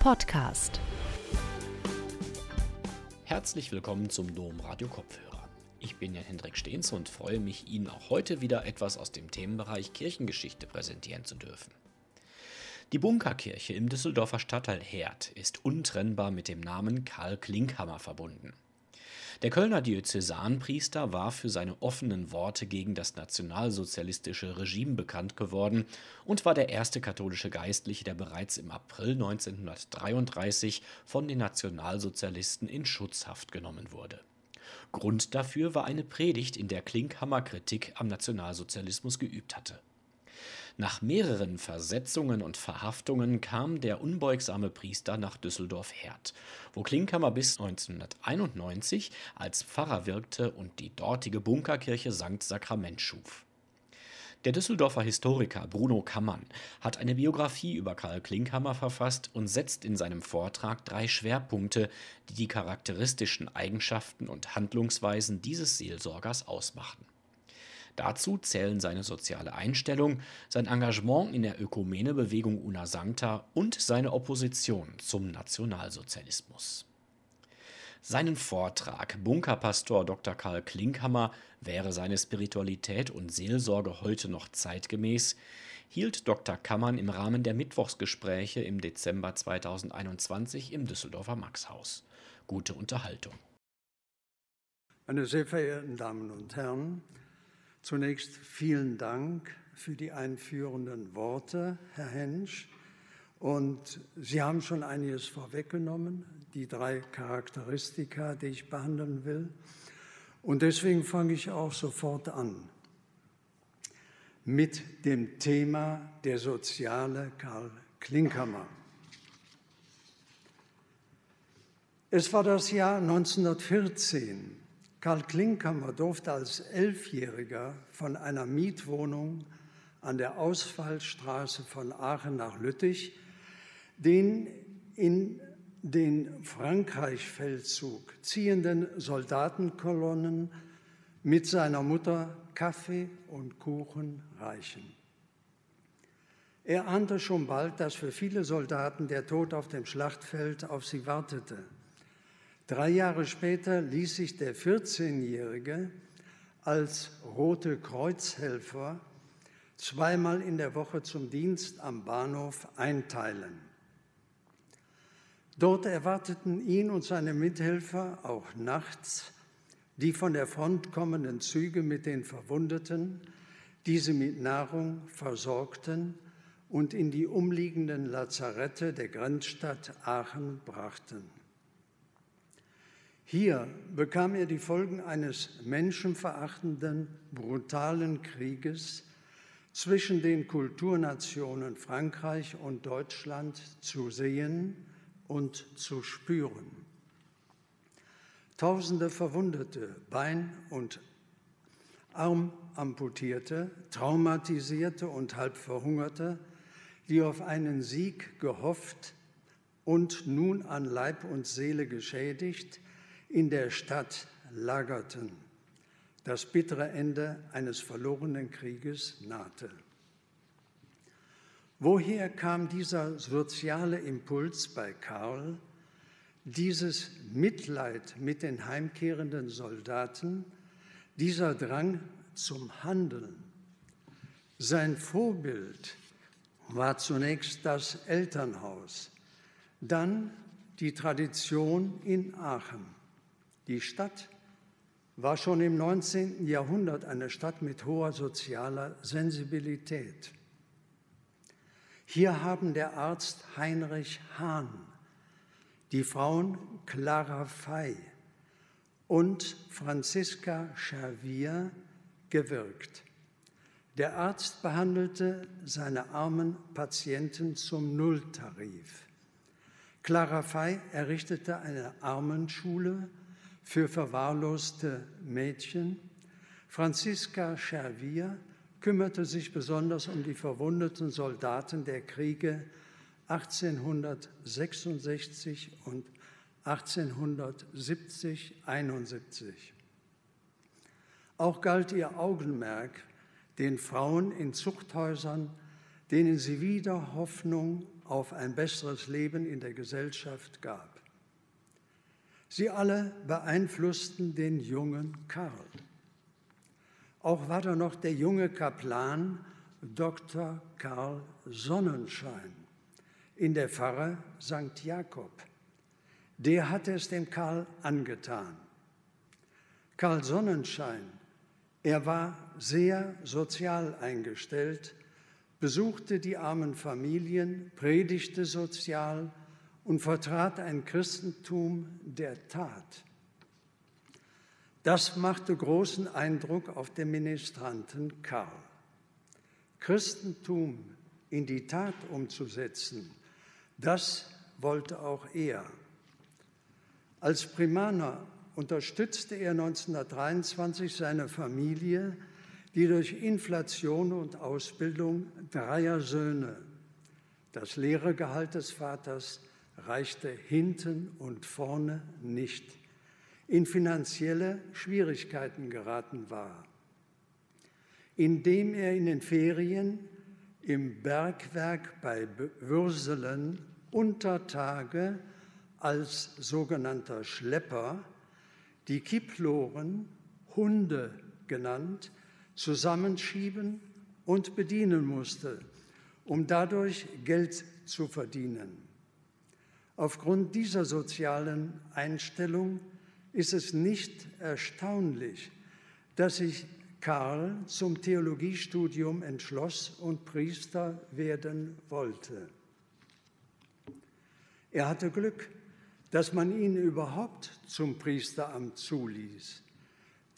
Podcast. Herzlich willkommen zum Dom Radio Kopfhörer. Ich bin Jan Hendrik Stehns und freue mich, Ihnen auch heute wieder etwas aus dem Themenbereich Kirchengeschichte präsentieren zu dürfen. Die Bunkerkirche im Düsseldorfer Stadtteil Herd ist untrennbar mit dem Namen Karl Klinkhammer verbunden. Der Kölner Diözesanpriester war für seine offenen Worte gegen das nationalsozialistische Regime bekannt geworden und war der erste katholische Geistliche, der bereits im April 1933 von den Nationalsozialisten in Schutzhaft genommen wurde. Grund dafür war eine Predigt, in der Klinkhammer Kritik am Nationalsozialismus geübt hatte. Nach mehreren Versetzungen und Verhaftungen kam der unbeugsame Priester nach Düsseldorf-Herd, wo Klinkhammer bis 1991 als Pfarrer wirkte und die dortige Bunkerkirche St. Sakrament schuf. Der Düsseldorfer Historiker Bruno Kammann hat eine Biografie über Karl Klinkhammer verfasst und setzt in seinem Vortrag drei Schwerpunkte, die die charakteristischen Eigenschaften und Handlungsweisen dieses Seelsorgers ausmachten. Dazu zählen seine soziale Einstellung, sein Engagement in der Ökumenebewegung Una Sancta und seine Opposition zum Nationalsozialismus. Seinen Vortrag Bunkerpastor Dr. Karl Klinkhammer wäre seine Spiritualität und Seelsorge heute noch zeitgemäß, hielt Dr. Kammern im Rahmen der Mittwochsgespräche im Dezember 2021 im Düsseldorfer Maxhaus. Gute Unterhaltung. Meine sehr verehrten Damen und Herren, Zunächst vielen Dank für die einführenden Worte, Herr Hensch. Und Sie haben schon einiges vorweggenommen, die drei Charakteristika, die ich behandeln will. Und deswegen fange ich auch sofort an mit dem Thema der soziale Karl Klinkhammer. Es war das Jahr 1914 Karl Klinkhammer durfte als Elfjähriger von einer Mietwohnung an der Ausfallstraße von Aachen nach Lüttich den in den Frankreich-Feldzug ziehenden Soldatenkolonnen mit seiner Mutter Kaffee und Kuchen reichen. Er ahnte schon bald, dass für viele Soldaten der Tod auf dem Schlachtfeld auf sie wartete. Drei Jahre später ließ sich der 14-Jährige als Rote Kreuzhelfer zweimal in der Woche zum Dienst am Bahnhof einteilen. Dort erwarteten ihn und seine Mithelfer auch nachts die von der Front kommenden Züge mit den Verwundeten, die sie mit Nahrung versorgten und in die umliegenden Lazarette der Grenzstadt Aachen brachten. Hier bekam er die Folgen eines menschenverachtenden, brutalen Krieges zwischen den Kulturnationen Frankreich und Deutschland zu sehen und zu spüren. Tausende Verwundete, Bein- und Armamputierte, Traumatisierte und halb Verhungerte, die auf einen Sieg gehofft und nun an Leib und Seele geschädigt, in der Stadt lagerten. Das bittere Ende eines verlorenen Krieges nahte. Woher kam dieser soziale Impuls bei Karl, dieses Mitleid mit den heimkehrenden Soldaten, dieser Drang zum Handeln? Sein Vorbild war zunächst das Elternhaus, dann die Tradition in Aachen. Die Stadt war schon im 19. Jahrhundert eine Stadt mit hoher sozialer Sensibilität. Hier haben der Arzt Heinrich Hahn, die Frauen Clara Fey und Franziska Xavier gewirkt. Der Arzt behandelte seine armen Patienten zum Nulltarif. Clara Fey errichtete eine Armenschule für verwahrloste Mädchen. Franziska Schervier kümmerte sich besonders um die verwundeten Soldaten der Kriege 1866 und 1870, 71. Auch galt ihr Augenmerk den Frauen in Zuchthäusern denen sie wieder Hoffnung auf ein besseres Leben in der Gesellschaft gab. Sie alle beeinflussten den jungen Karl. Auch war da noch der junge Kaplan Dr. Karl Sonnenschein in der Pfarre St. Jakob. Der hatte es dem Karl angetan. Karl Sonnenschein, er war sehr sozial eingestellt, besuchte die armen Familien, predigte sozial und vertrat ein Christentum der Tat. Das machte großen Eindruck auf den Ministranten Karl. Christentum in die Tat umzusetzen, das wollte auch er. Als Primaner unterstützte er 1923 seine Familie, die durch Inflation und Ausbildung dreier Söhne, das Lehrergehalt des Vaters reichte hinten und vorne nicht, in finanzielle Schwierigkeiten geraten war. Indem er in den Ferien im Bergwerk bei Würselen unter Tage als sogenannter Schlepper die Kiploren, Hunde genannt, zusammenschieben und bedienen musste, um dadurch Geld zu verdienen. Aufgrund dieser sozialen Einstellung ist es nicht erstaunlich, dass sich Karl zum Theologiestudium entschloss und Priester werden wollte. Er hatte Glück, dass man ihn überhaupt zum Priesteramt zuließ.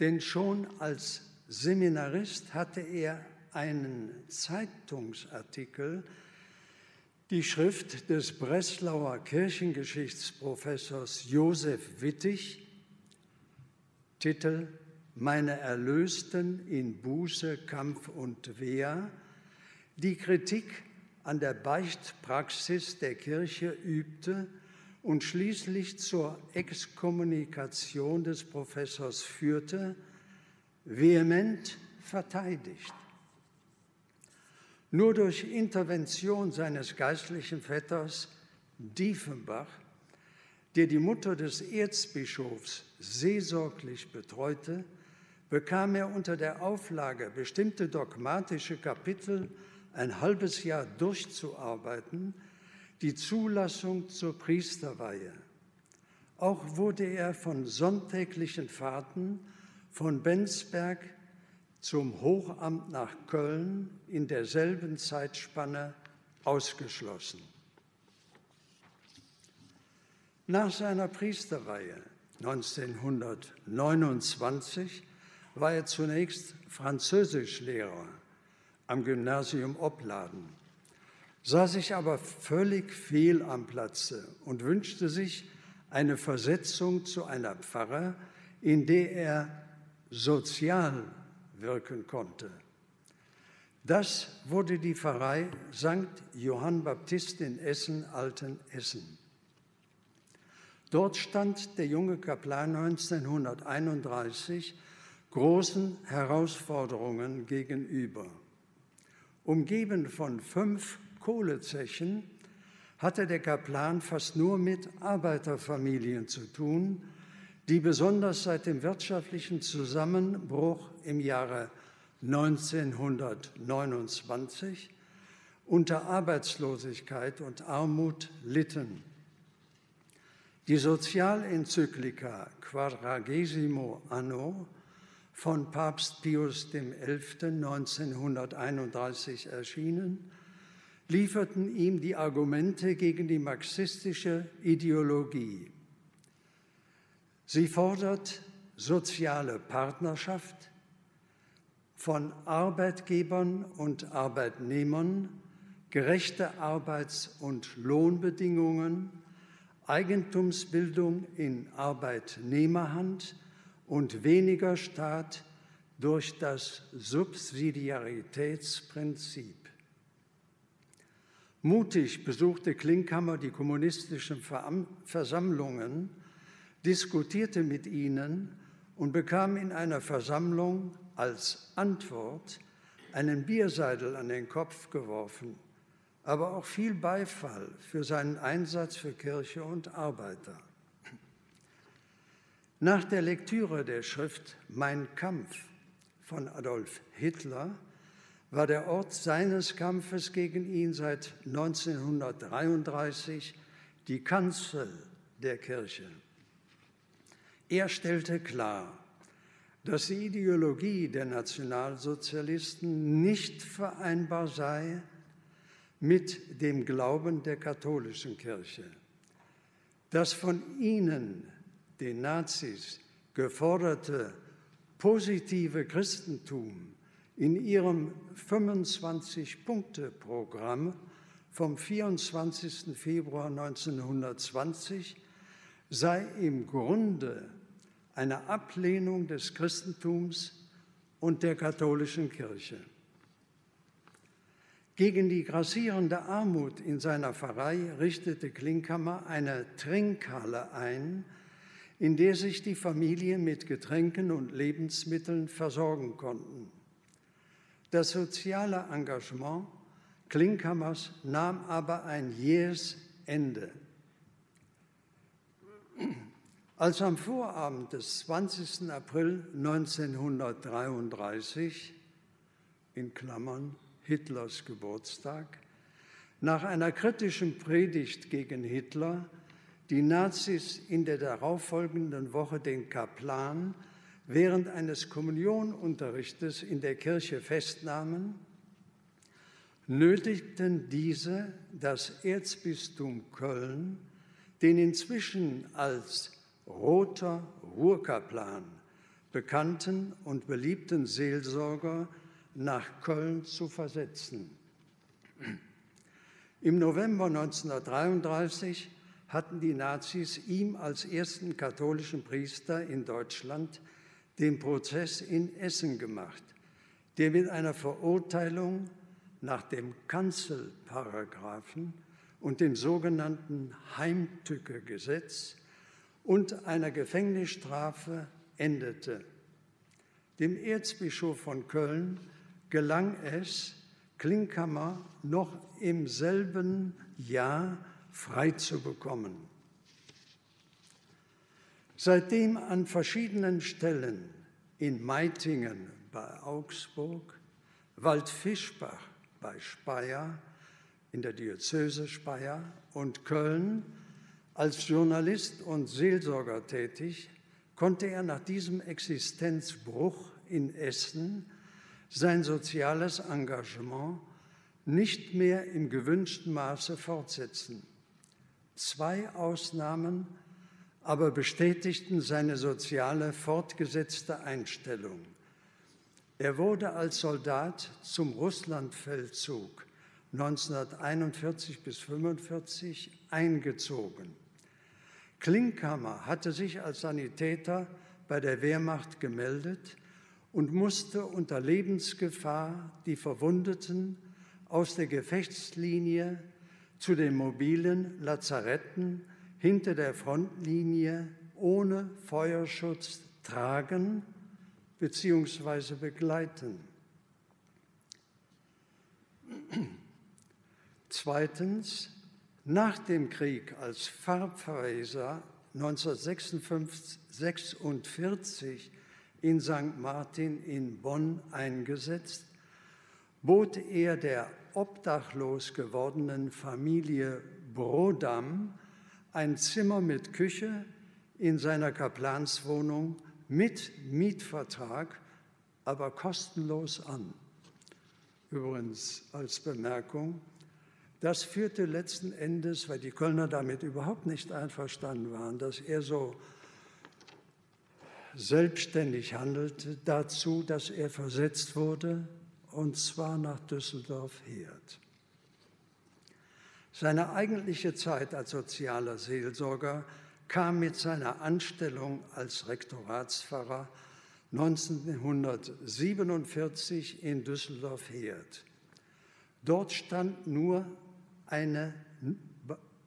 Denn schon als Seminarist hatte er einen Zeitungsartikel, die Schrift des Breslauer Kirchengeschichtsprofessors Josef Wittig, Titel Meine Erlösten in Buße, Kampf und Wehr, die Kritik an der Beichtpraxis der Kirche übte und schließlich zur Exkommunikation des Professors führte, vehement verteidigt. Nur durch Intervention seines geistlichen Vetters Diefenbach, der die Mutter des Erzbischofs seelsorglich betreute, bekam er unter der Auflage, bestimmte dogmatische Kapitel ein halbes Jahr durchzuarbeiten, die Zulassung zur Priesterweihe. Auch wurde er von sonntäglichen Fahrten von Bensberg zum Hochamt nach Köln in derselben Zeitspanne ausgeschlossen. Nach seiner Priesterweihe 1929 war er zunächst Französischlehrer am Gymnasium Opladen, sah sich aber völlig fehl am Platze und wünschte sich eine Versetzung zu einer Pfarre, in der er sozial wirken konnte. Das wurde die Pfarrei St. Johann Baptist in Essen, Altenessen. Dort stand der junge Kaplan 1931 großen Herausforderungen gegenüber. Umgeben von fünf Kohlezechen hatte der Kaplan fast nur mit Arbeiterfamilien zu tun, die besonders seit dem wirtschaftlichen Zusammenbruch im Jahre 1929 unter Arbeitslosigkeit und Armut litten. Die Sozialenzyklika Quadragesimo Anno von Papst Pius XI. 1931 erschienen, lieferten ihm die Argumente gegen die marxistische Ideologie. Sie fordert soziale Partnerschaft von Arbeitgebern und Arbeitnehmern, gerechte Arbeits- und Lohnbedingungen, Eigentumsbildung in Arbeitnehmerhand und weniger Staat durch das Subsidiaritätsprinzip. Mutig besuchte Klinkhammer die kommunistischen Versammlungen, diskutierte mit ihnen und bekam in einer Versammlung als Antwort einen Bierseidel an den Kopf geworfen, aber auch viel Beifall für seinen Einsatz für Kirche und Arbeiter. Nach der Lektüre der Schrift Mein Kampf von Adolf Hitler war der Ort seines Kampfes gegen ihn seit 1933 die Kanzel der Kirche. Er stellte klar, dass die Ideologie der Nationalsozialisten nicht vereinbar sei mit dem Glauben der katholischen Kirche. Das von ihnen, den Nazis, geforderte positive Christentum in ihrem 25-Punkte-Programm vom 24. Februar 1920 sei im Grunde eine Ablehnung des Christentums und der katholischen Kirche. Gegen die grassierende Armut in seiner Pfarrei richtete Klinkhammer eine Trinkhalle ein, in der sich die Familien mit Getränken und Lebensmitteln versorgen konnten. Das soziale Engagement Klinkhammers nahm aber ein jähes Ende. Als am Vorabend des 20. April 1933, in Klammern Hitlers Geburtstag, nach einer kritischen Predigt gegen Hitler die Nazis in der darauffolgenden Woche den Kaplan während eines Kommunionunterrichtes in der Kirche festnahmen, nötigten diese das Erzbistum Köln, den inzwischen als Roter Ruhrkaplan bekannten und beliebten Seelsorger nach Köln zu versetzen. Im November 1933 hatten die Nazis ihm als ersten katholischen Priester in Deutschland den Prozess in Essen gemacht, der mit einer Verurteilung nach dem Kanzelparagraphen und dem sogenannten Heimtücke-Gesetz und einer Gefängnisstrafe endete. Dem Erzbischof von Köln gelang es, Klinkhammer noch im selben Jahr frei zu bekommen. Seitdem an verschiedenen Stellen in Meitingen bei Augsburg, Waldfischbach bei Speyer, in der Diözese Speyer und Köln als Journalist und Seelsorger tätig, konnte er nach diesem Existenzbruch in Essen sein soziales Engagement nicht mehr im gewünschten Maße fortsetzen. Zwei Ausnahmen aber bestätigten seine soziale fortgesetzte Einstellung. Er wurde als Soldat zum Russlandfeldzug 1941 bis 1945 eingezogen. Klinkhammer hatte sich als Sanitäter bei der Wehrmacht gemeldet und musste unter Lebensgefahr die Verwundeten aus der Gefechtslinie zu den mobilen Lazaretten hinter der Frontlinie ohne Feuerschutz tragen bzw. begleiten. Zweitens, nach dem Krieg als Farbverweser 1946 in St. Martin in Bonn eingesetzt, bot er der obdachlos gewordenen Familie Brodam ein Zimmer mit Küche in seiner Kaplanswohnung mit Mietvertrag, aber kostenlos an. Übrigens als Bemerkung, das führte letzten Endes, weil die Kölner damit überhaupt nicht einverstanden waren, dass er so selbstständig handelte, dazu, dass er versetzt wurde, und zwar nach Düsseldorf-Herd. Seine eigentliche Zeit als sozialer Seelsorger kam mit seiner Anstellung als Rektoratspfarrer 1947 in Düsseldorf-Herd. Dort stand nur eine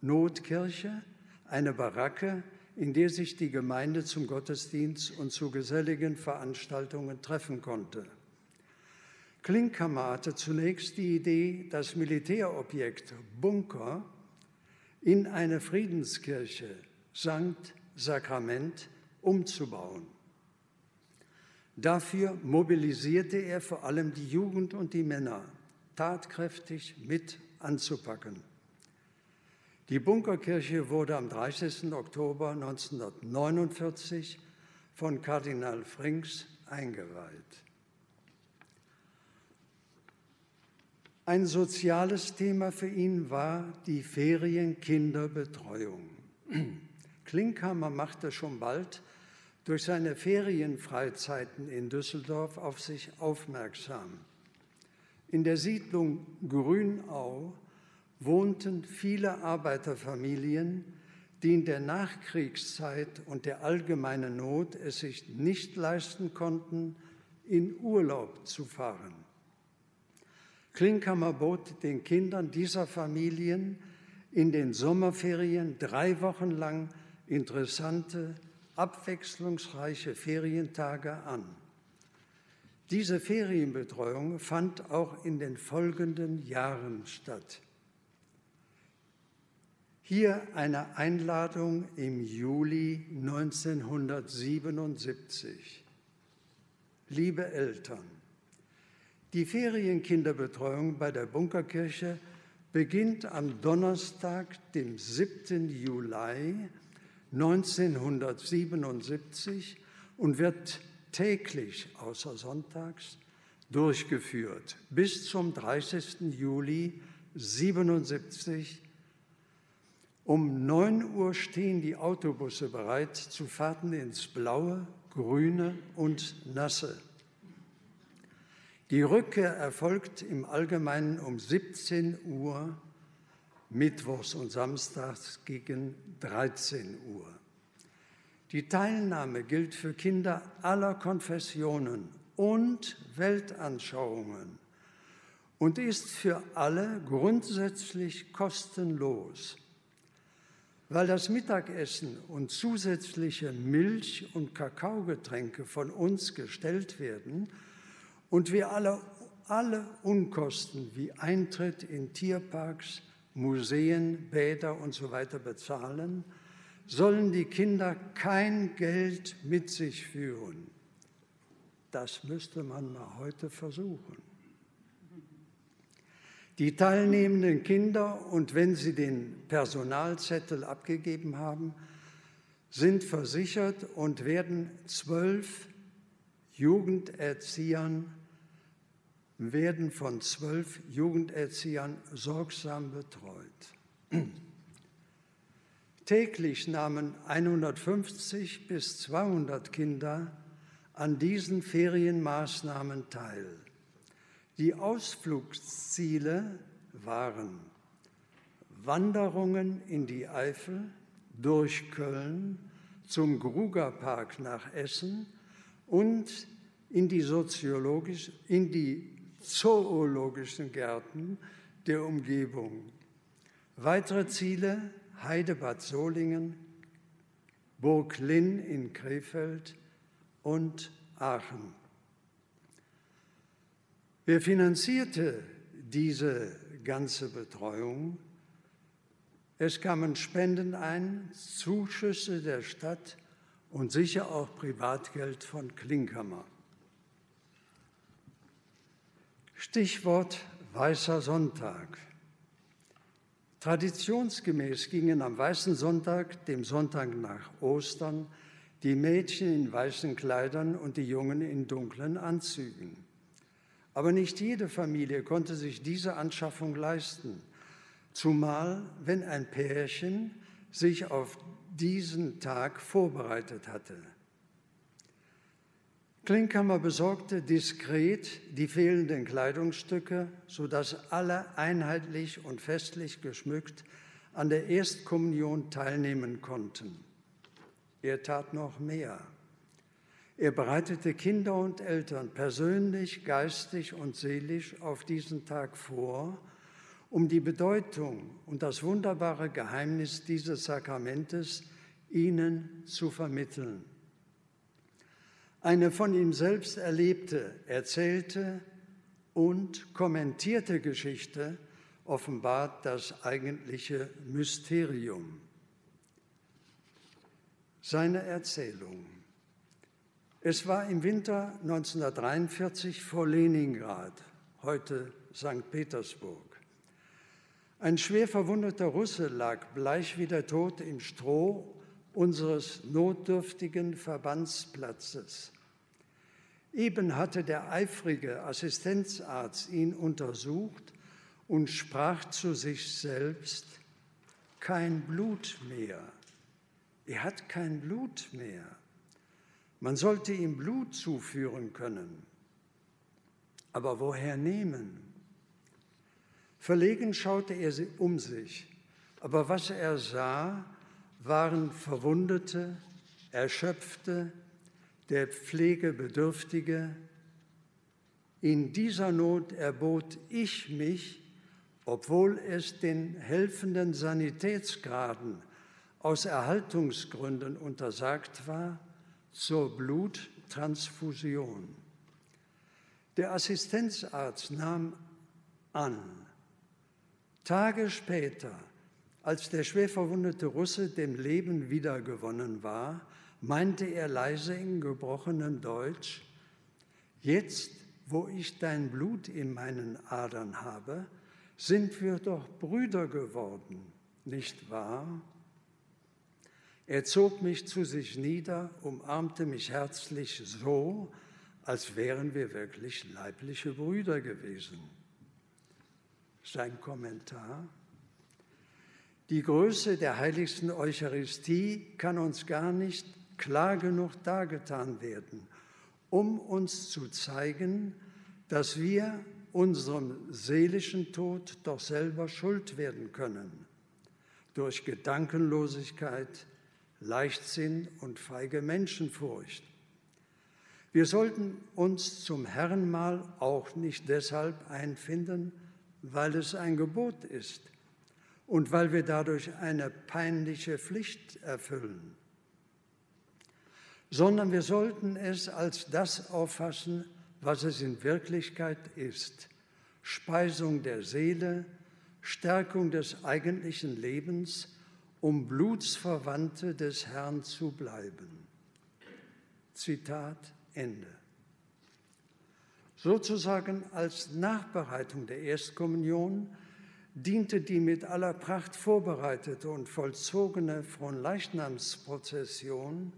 Notkirche, eine Baracke, in der sich die Gemeinde zum Gottesdienst und zu geselligen Veranstaltungen treffen konnte. Klinkhammer hatte zunächst die Idee, das Militärobjekt Bunker in eine Friedenskirche Sankt Sakrament umzubauen. Dafür mobilisierte er vor allem die Jugend und die Männer, tatkräftig mit anzupacken. Die Bunkerkirche wurde am 30. Oktober 1949 von Kardinal Frings eingeweiht. Ein soziales Thema für ihn war die Ferienkinderbetreuung. Klinkhammer machte schon bald durch seine Ferienfreizeiten in Düsseldorf auf sich aufmerksam. In der Siedlung Grünau wohnten viele Arbeiterfamilien, die in der Nachkriegszeit und der allgemeinen Not es sich nicht leisten konnten, in Urlaub zu fahren. Klinkhammer bot den Kindern dieser Familien in den Sommerferien drei Wochen lang interessante, abwechslungsreiche Ferientage an. Diese Ferienbetreuung fand auch in den folgenden Jahren statt. Hier eine Einladung im Juli 1977. Liebe Eltern, die Ferienkinderbetreuung bei der Bunkerkirche beginnt am Donnerstag, dem 7. Juli 1977 und wird täglich außer Sonntags durchgeführt bis zum 30. Juli 1977. Um 9 Uhr stehen die Autobusse bereit zu Fahrten ins Blaue, Grüne und Nasse. Die Rückkehr erfolgt im Allgemeinen um 17 Uhr, mittwochs und samstags gegen 13 Uhr. Die Teilnahme gilt für Kinder aller Konfessionen und Weltanschauungen und ist für alle grundsätzlich kostenlos. Weil das Mittagessen und zusätzliche Milch- und Kakaogetränke von uns gestellt werden, und wir alle, alle Unkosten wie Eintritt in Tierparks, Museen, Bäder und so bezahlen, sollen die Kinder kein Geld mit sich führen. Das müsste man mal heute versuchen. Die teilnehmenden Kinder und wenn sie den Personalzettel abgegeben haben, sind versichert und werden zwölf Jugenderziehern werden von zwölf Jugenderziehern sorgsam betreut. Täglich nahmen 150 bis 200 Kinder an diesen Ferienmaßnahmen teil. Die Ausflugsziele waren Wanderungen in die Eifel, durch Köln, zum Grugerpark nach Essen, und in die, soziologisch, in die zoologischen Gärten der Umgebung. Weitere Ziele Heidebad Solingen, Burg Linn in Krefeld und Aachen. Wer finanzierte diese ganze Betreuung? Es kamen Spenden ein, Zuschüsse der Stadt und sicher auch Privatgeld von Klinkhammer. Stichwort Weißer Sonntag. Traditionsgemäß gingen am Weißen Sonntag, dem Sonntag nach Ostern, die Mädchen in weißen Kleidern und die Jungen in dunklen Anzügen. Aber nicht jede Familie konnte sich diese Anschaffung leisten, zumal wenn ein Pärchen sich auf diesen Tag vorbereitet hatte. Klinkhammer besorgte diskret die fehlenden Kleidungsstücke, sodass alle einheitlich und festlich geschmückt an der Erstkommunion teilnehmen konnten. Er tat noch mehr. Er bereitete Kinder und Eltern persönlich, geistig und seelisch auf diesen Tag vor um die Bedeutung und das wunderbare Geheimnis dieses Sakramentes ihnen zu vermitteln. Eine von ihm selbst erlebte, erzählte und kommentierte Geschichte offenbart das eigentliche Mysterium. Seine Erzählung. Es war im Winter 1943 vor Leningrad, heute St. Petersburg. Ein schwer verwundeter Russe lag bleich wie der Tod im Stroh unseres notdürftigen Verbandsplatzes. Eben hatte der eifrige Assistenzarzt ihn untersucht und sprach zu sich selbst, kein Blut mehr. Er hat kein Blut mehr. Man sollte ihm Blut zuführen können. Aber woher nehmen? Verlegen schaute er um sich, aber was er sah, waren Verwundete, Erschöpfte, der Pflege Bedürftige. In dieser Not erbot ich mich, obwohl es den helfenden Sanitätsgraden aus Erhaltungsgründen untersagt war, zur Bluttransfusion. Der Assistenzarzt nahm an. Tage später, als der schwer verwundete Russe dem Leben wiedergewonnen war, meinte er leise in gebrochenem Deutsch, jetzt, wo ich dein Blut in meinen Adern habe, sind wir doch Brüder geworden, nicht wahr? Er zog mich zu sich nieder, umarmte mich herzlich so, als wären wir wirklich leibliche Brüder gewesen. Sein Kommentar. Die Größe der heiligsten Eucharistie kann uns gar nicht klar genug dargetan werden, um uns zu zeigen, dass wir unserem seelischen Tod doch selber schuld werden können, durch Gedankenlosigkeit, Leichtsinn und feige Menschenfurcht. Wir sollten uns zum Herrenmahl auch nicht deshalb einfinden, weil es ein Gebot ist und weil wir dadurch eine peinliche Pflicht erfüllen, sondern wir sollten es als das auffassen, was es in Wirklichkeit ist. Speisung der Seele, Stärkung des eigentlichen Lebens, um Blutsverwandte des Herrn zu bleiben. Zitat Ende. Sozusagen als Nachbereitung der Erstkommunion diente die mit aller Pracht vorbereitete und vollzogene Fronleichnamsprozession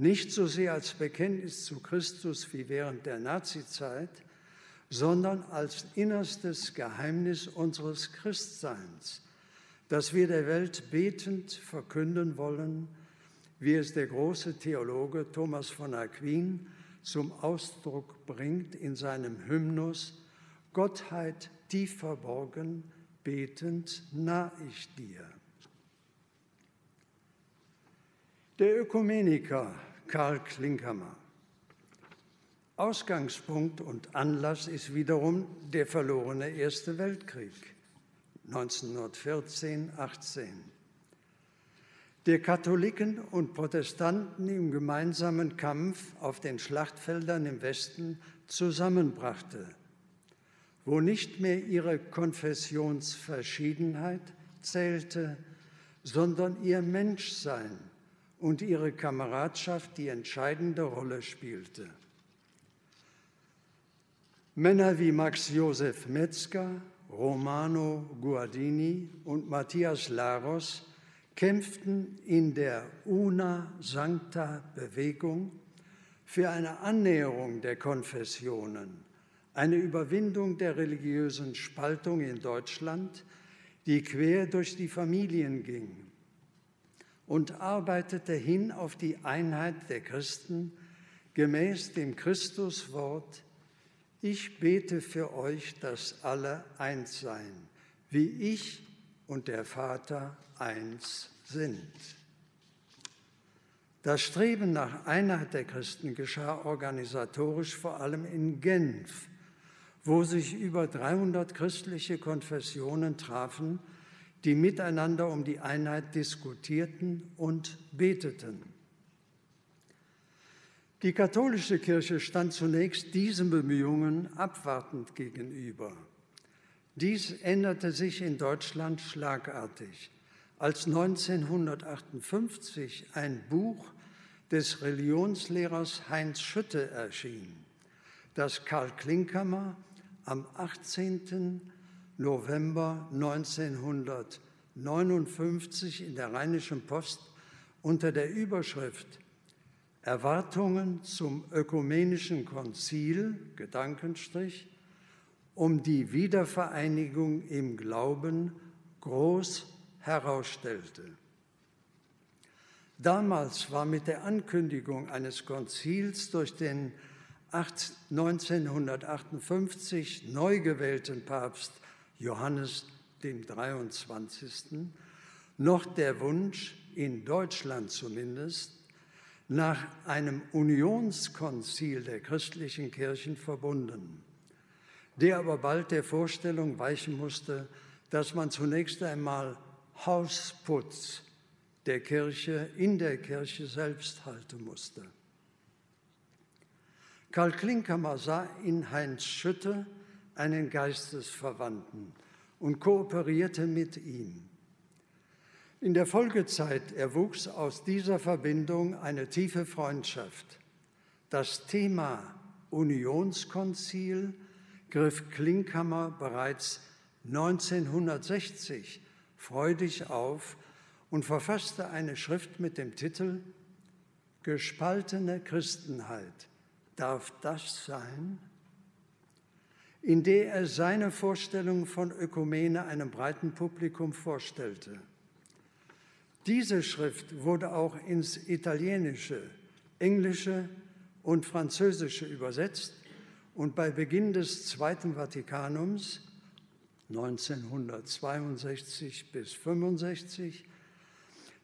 nicht so sehr als Bekenntnis zu Christus wie während der Nazizeit, sondern als innerstes Geheimnis unseres Christseins, das wir der Welt betend verkünden wollen, wie es der große Theologe Thomas von Aquin zum Ausdruck bringt in seinem Hymnus Gottheit tief verborgen, betend nah ich dir. Der Ökumeniker Karl Klinkhammer. Ausgangspunkt und Anlass ist wiederum der verlorene Erste Weltkrieg 1914, 18 der Katholiken und Protestanten im gemeinsamen Kampf auf den Schlachtfeldern im Westen zusammenbrachte, wo nicht mehr ihre Konfessionsverschiedenheit zählte, sondern ihr Menschsein und ihre Kameradschaft die entscheidende Rolle spielte. Männer wie Max Josef Metzger, Romano Guardini und Matthias Laros kämpften in der Una Sancta Bewegung für eine Annäherung der Konfessionen, eine Überwindung der religiösen Spaltung in Deutschland, die quer durch die Familien ging und arbeitete hin auf die Einheit der Christen gemäß dem Christuswort, ich bete für euch, dass alle eins seien, wie ich und der Vater eins sind. Das Streben nach Einheit der Christen geschah organisatorisch vor allem in Genf, wo sich über 300 christliche Konfessionen trafen, die miteinander um die Einheit diskutierten und beteten. Die katholische Kirche stand zunächst diesen Bemühungen abwartend gegenüber. Dies änderte sich in Deutschland schlagartig, als 1958 ein Buch des Religionslehrers Heinz Schütte erschien, das Karl Klinkhammer am 18. November 1959 in der Rheinischen Post unter der Überschrift Erwartungen zum ökumenischen Konzil, Gedankenstrich, um die Wiedervereinigung im Glauben groß herausstellte. Damals war mit der Ankündigung eines Konzils durch den 1958 neu gewählten Papst Johannes dem 23. noch der Wunsch, in Deutschland zumindest, nach einem Unionskonzil der christlichen Kirchen verbunden, der aber bald der Vorstellung weichen musste, dass man zunächst einmal Hausputz der Kirche in der Kirche selbst halten musste. Karl Klinkhammer sah in Heinz Schütte einen Geistesverwandten und kooperierte mit ihm. In der Folgezeit erwuchs aus dieser Verbindung eine tiefe Freundschaft. Das Thema Unionskonzil griff Klinkhammer bereits 1960 freudig auf und verfasste eine Schrift mit dem Titel Gespaltene Christenheit. Darf das sein? In der er seine Vorstellung von Ökumene einem breiten Publikum vorstellte. Diese Schrift wurde auch ins Italienische, Englische und Französische übersetzt und bei Beginn des Zweiten Vatikanums 1962 bis 65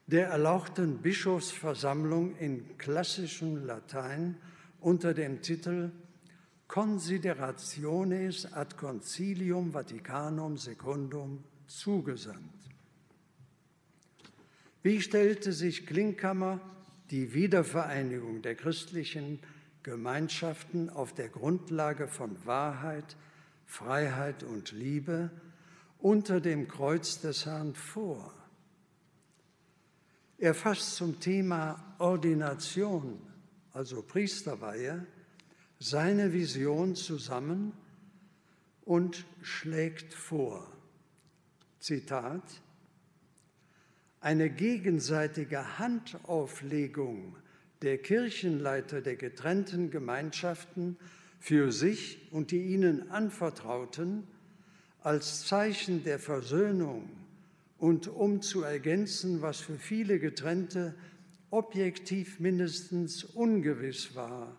der erlauchten Bischofsversammlung in klassischem Latein unter dem Titel Considerationes ad Concilium Vaticanum Secundum zugesandt. Wie stellte sich Klinkhammer die Wiedervereinigung der christlichen Gemeinschaften auf der Grundlage von Wahrheit, Freiheit und Liebe unter dem Kreuz des Herrn vor? Er fasst zum Thema Ordination, also Priesterweihe, seine Vision zusammen und schlägt vor. Zitat, eine gegenseitige Handauflegung der Kirchenleiter der getrennten Gemeinschaften für sich und die ihnen anvertrauten als Zeichen der Versöhnung und um zu ergänzen, was für viele Getrennte objektiv mindestens ungewiss war.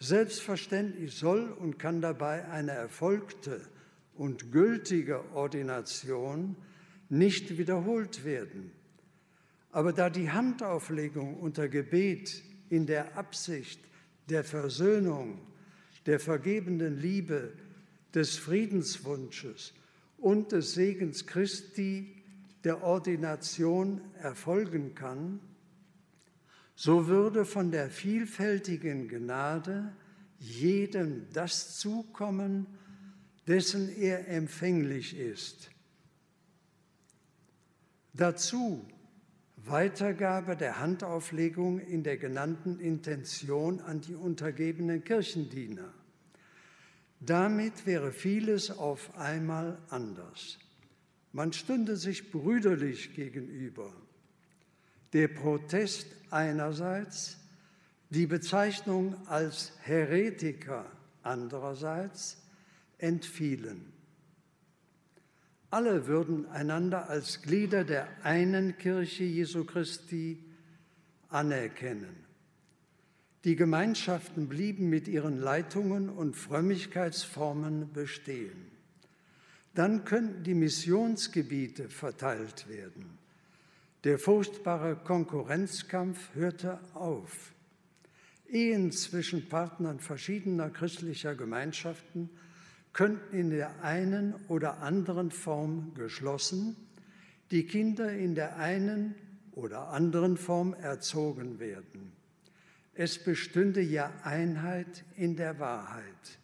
Selbstverständlich soll und kann dabei eine erfolgte und gültige Ordination nicht wiederholt werden. Aber da die Handauflegung unter Gebet in der Absicht der Versöhnung, der vergebenden Liebe, des Friedenswunsches und des Segens Christi der Ordination erfolgen kann, so würde von der vielfältigen Gnade jedem das zukommen, dessen er empfänglich ist Dazu Weitergabe der Handauflegung in der genannten Intention an die untergebenen Kirchendiener. Damit wäre vieles auf einmal anders. Man stünde sich brüderlich gegenüber. Der Protest einerseits, die Bezeichnung als Heretiker andererseits entfielen. Alle würden einander als Glieder der einen Kirche Jesu Christi anerkennen. Die Gemeinschaften blieben mit ihren Leitungen und Frömmigkeitsformen bestehen. Dann könnten die Missionsgebiete verteilt werden. Der furchtbare Konkurrenzkampf hörte auf. Ehen zwischen Partnern verschiedener christlicher Gemeinschaften könnten in der einen oder anderen Form geschlossen, die Kinder in der einen oder anderen Form erzogen werden. es bestünde ja Einheit in der Wahrheit.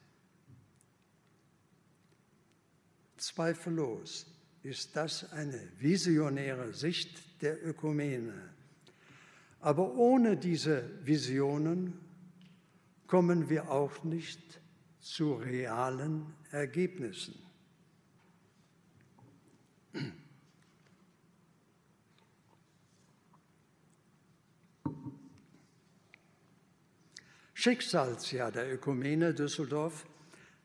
Zweifellos ist das eine visionäre Sicht der Ökumene. Aber ohne diese Visionen kommen wir auch nicht zu realen Ergebnissen. Schicksalsjahr der Ökumene Düsseldorf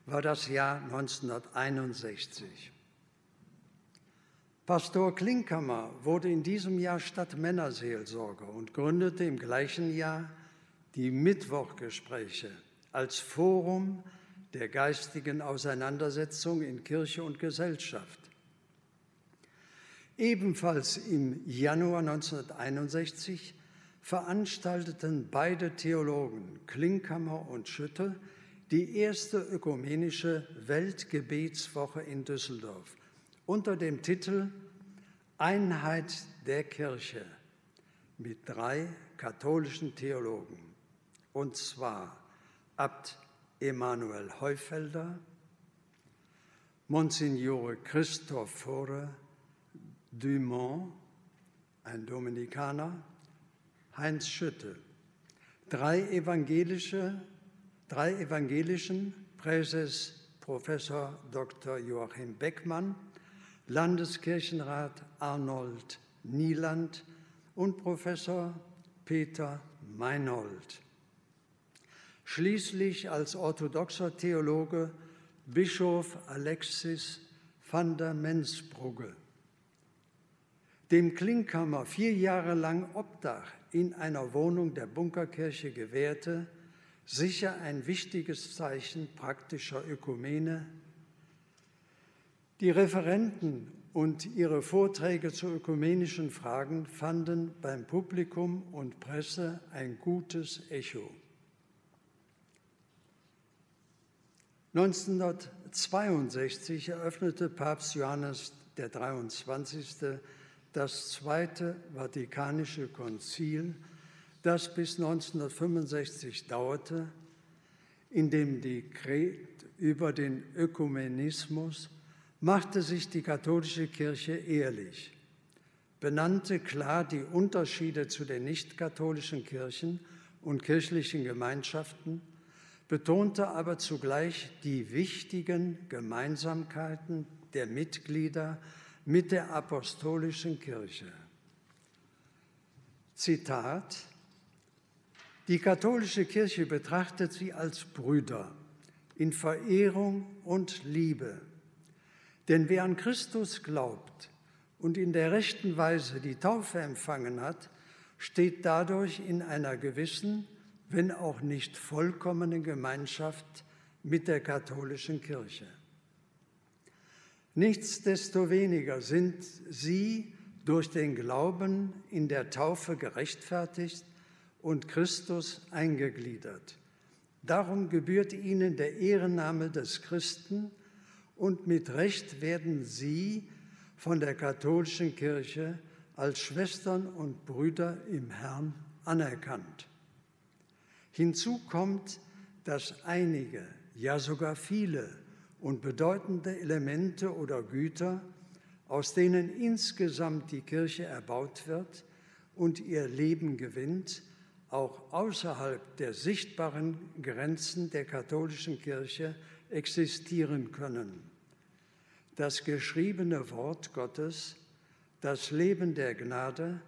war das Jahr 1961. Pastor Klinkhammer wurde in diesem Jahr Stadtmännerseelsorger und gründete im gleichen Jahr die Mittwochgespräche als Forum der geistigen Auseinandersetzung in Kirche und Gesellschaft. Ebenfalls im Januar 1961 veranstalteten beide Theologen, Klinkhammer und Schütte, die erste ökumenische Weltgebetswoche in Düsseldorf unter dem Titel Einheit der Kirche mit drei katholischen Theologen, und zwar Abt Emanuel Heufelder, Monsignore Christophe Dumont, ein Dominikaner, Heinz Schütte. Drei evangelische, drei evangelischen, Präses Professor Dr. Joachim Beckmann, Landeskirchenrat Arnold Nieland und Professor Peter Meinhold. Schließlich als orthodoxer Theologe Bischof Alexis van der Mensbrugge, dem Klinkhammer vier Jahre lang Obdach in einer Wohnung der Bunkerkirche gewährte, sicher ein wichtiges Zeichen praktischer Ökumene. Die Referenten und ihre Vorträge zu ökumenischen Fragen fanden beim Publikum und Presse ein gutes Echo. 1962 eröffnete Papst Johannes der 23 das Zweite Vatikanische Konzil, das bis 1965 dauerte, in dem Dekret über den Ökumenismus machte sich die katholische Kirche ehrlich, benannte klar die Unterschiede zu den nicht-katholischen Kirchen und kirchlichen Gemeinschaften, betonte aber zugleich die wichtigen Gemeinsamkeiten der Mitglieder mit der apostolischen Kirche. Zitat, die katholische Kirche betrachtet sie als Brüder in Verehrung und Liebe. Denn wer an Christus glaubt und in der rechten Weise die Taufe empfangen hat, steht dadurch in einer gewissen, wenn auch nicht vollkommenen Gemeinschaft mit der katholischen Kirche. Nichtsdestoweniger sind sie durch den Glauben in der Taufe gerechtfertigt und Christus eingegliedert. Darum gebührt ihnen der Ehrenname des Christen und mit Recht werden sie von der katholischen Kirche als Schwestern und Brüder im Herrn anerkannt. Hinzu kommt, dass einige, ja sogar viele und bedeutende Elemente oder Güter, aus denen insgesamt die Kirche erbaut wird und ihr Leben gewinnt, auch außerhalb der sichtbaren Grenzen der katholischen Kirche existieren können. Das geschriebene Wort Gottes, das Leben der Gnade,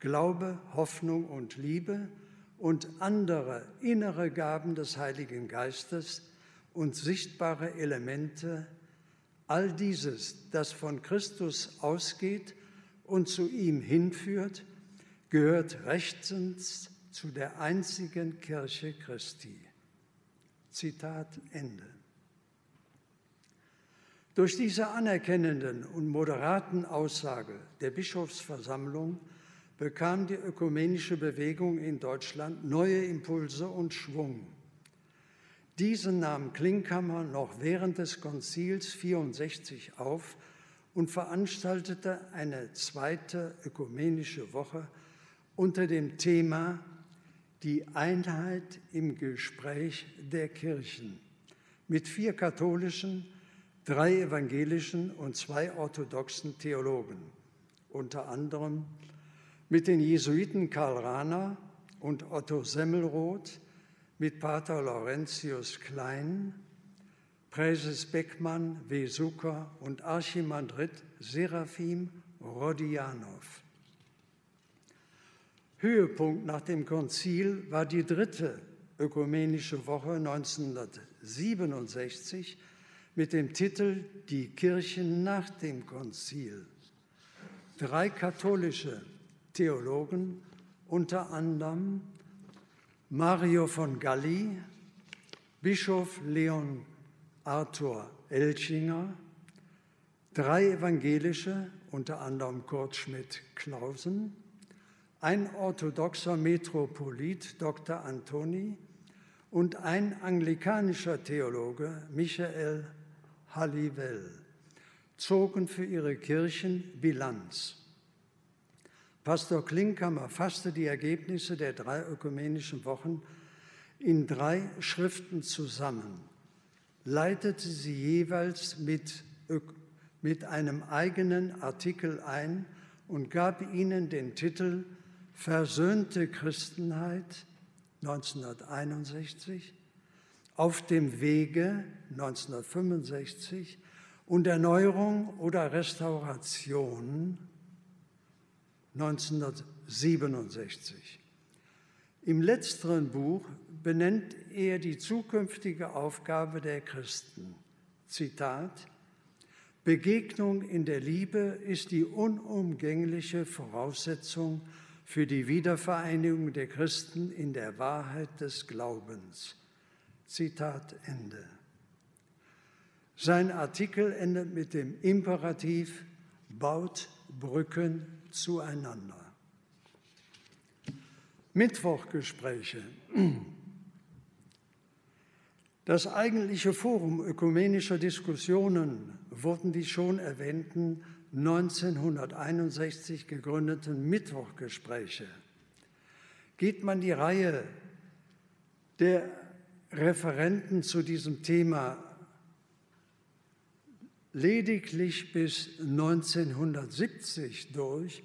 Glaube, Hoffnung und Liebe und andere innere Gaben des Heiligen Geistes und sichtbare Elemente, all dieses, das von Christus ausgeht und zu ihm hinführt, gehört rechtens zu der einzigen Kirche Christi. Zitat Ende. Durch diese anerkennenden und moderaten Aussage der Bischofsversammlung bekam die ökumenische Bewegung in Deutschland neue Impulse und Schwung. Diesen nahm Klinkhammer noch während des Konzils 64 auf und veranstaltete eine zweite ökumenische Woche unter dem Thema die Einheit im Gespräch der Kirchen mit vier katholischen, drei evangelischen und zwei orthodoxen Theologen, unter anderem mit den Jesuiten Karl Rahner und Otto Semmelroth, mit Pater Laurentius Klein, Präses Beckmann, W. Sucker und Archimandrit Seraphim Rodianow. Höhepunkt nach dem Konzil war die dritte ökumenische Woche 1967 mit dem Titel Die Kirchen nach dem Konzil. Drei katholische Theologen, unter anderem Mario von Galli, Bischof Leon Arthur Elchinger, drei evangelische, unter anderem Kurt Schmidt-Clausen, ein orthodoxer Metropolit, Dr. Antoni, und ein anglikanischer Theologe, Michael Halliwell, zogen für ihre Kirchen Bilanz. Pastor Klinkhammer fasste die Ergebnisse der drei ökumenischen Wochen in drei Schriften zusammen, leitete sie jeweils mit, mit einem eigenen Artikel ein und gab ihnen den Titel Versöhnte Christenheit 1961, Auf dem Wege 1965 und Erneuerung oder Restauration 1967. Im letzteren Buch benennt er die zukünftige Aufgabe der Christen. Zitat, Begegnung in der Liebe ist die unumgängliche Voraussetzung für die Wiedervereinigung der Christen in der Wahrheit des Glaubens. Zitat Ende. Sein Artikel endet mit dem Imperativ, baut Brücken zueinander. Mittwochgespräche. Das eigentliche Forum ökumenischer Diskussionen wurden die schon erwähnten 1961 gegründeten Mittwochgespräche. Geht man die Reihe der Referenten zu diesem Thema lediglich bis 1970 durch,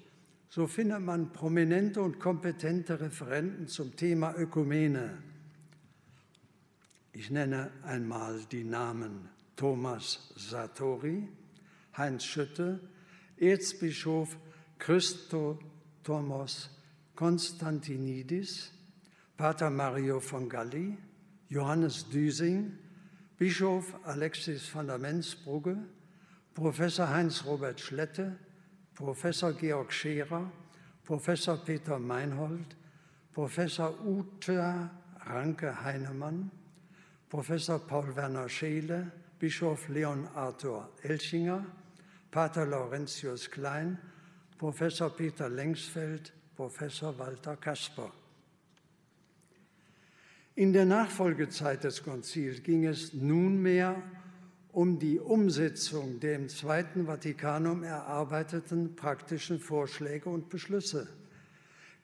so findet man prominente und kompetente Referenten zum Thema Ökumene. Ich nenne einmal die Namen Thomas Satori, Heinz Schütte, Erzbischof Christotomos Konstantinidis, Pater Mario von Galli, Johannes Düsing, Bischof Alexis van der Mensbrugge, Professor Heinz-Robert Schlette, Professor Georg Scherer, Professor Peter Meinhold, Professor Uta Ranke-Heinemann, Professor Paul Werner Scheele, Bischof Leon Arthur Elchinger, Pater Laurentius Klein, Professor Peter Lengsfeld, Professor Walter Kasper. In der Nachfolgezeit des Konzils ging es nunmehr um die Umsetzung der im Zweiten Vatikanum erarbeiteten praktischen Vorschläge und Beschlüsse.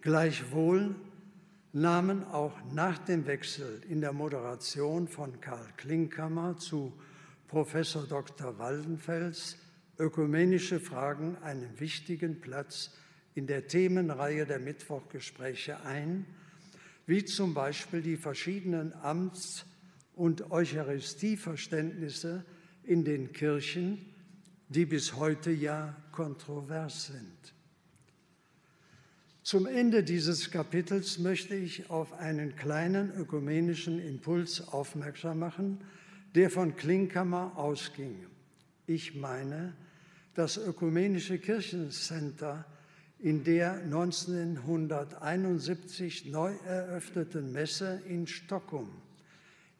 Gleichwohl nahmen auch nach dem Wechsel in der Moderation von Karl Klinkhammer zu Professor Dr. Waldenfels ökumenische Fragen einen wichtigen Platz in der Themenreihe der Mittwochgespräche ein, wie zum Beispiel die verschiedenen Amts- und Eucharistieverständnisse in den Kirchen, die bis heute ja kontrovers sind. Zum Ende dieses Kapitels möchte ich auf einen kleinen ökumenischen Impuls aufmerksam machen, der von Klinkhammer ausging. Ich meine, das Ökumenische Kirchencenter in der 1971 neu eröffneten Messe in Stockholm,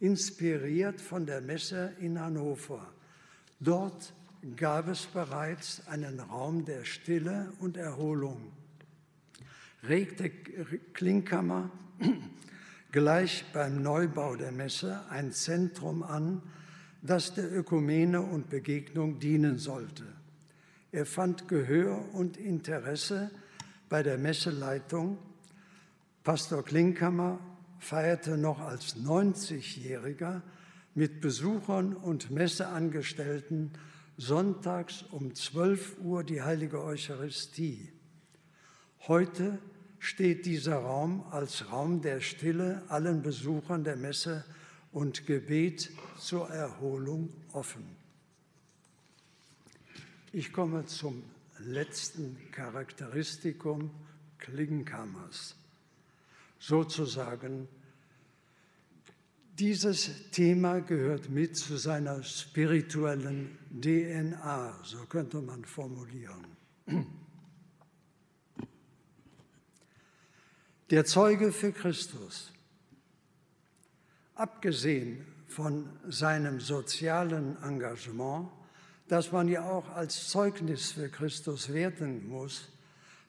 inspiriert von der Messe in Hannover. Dort gab es bereits einen Raum der Stille und Erholung. Regte Klinkhammer gleich beim Neubau der Messe ein Zentrum an, das der Ökumene und Begegnung dienen sollte. Er fand Gehör und Interesse bei der Messeleitung Pastor Klinkhammer feierte noch als 90-Jähriger mit Besuchern und Messeangestellten sonntags um 12 Uhr die heilige Eucharistie. Heute steht dieser Raum als Raum der Stille allen Besuchern der Messe und Gebet zur Erholung offen. Ich komme zum letzten Charakteristikum Klinkhammers, sozusagen dieses Thema gehört mit zu seiner spirituellen DNA, so könnte man formulieren. Der Zeuge für Christus, abgesehen von seinem sozialen Engagement, das man ja auch als Zeugnis für Christus werten muss,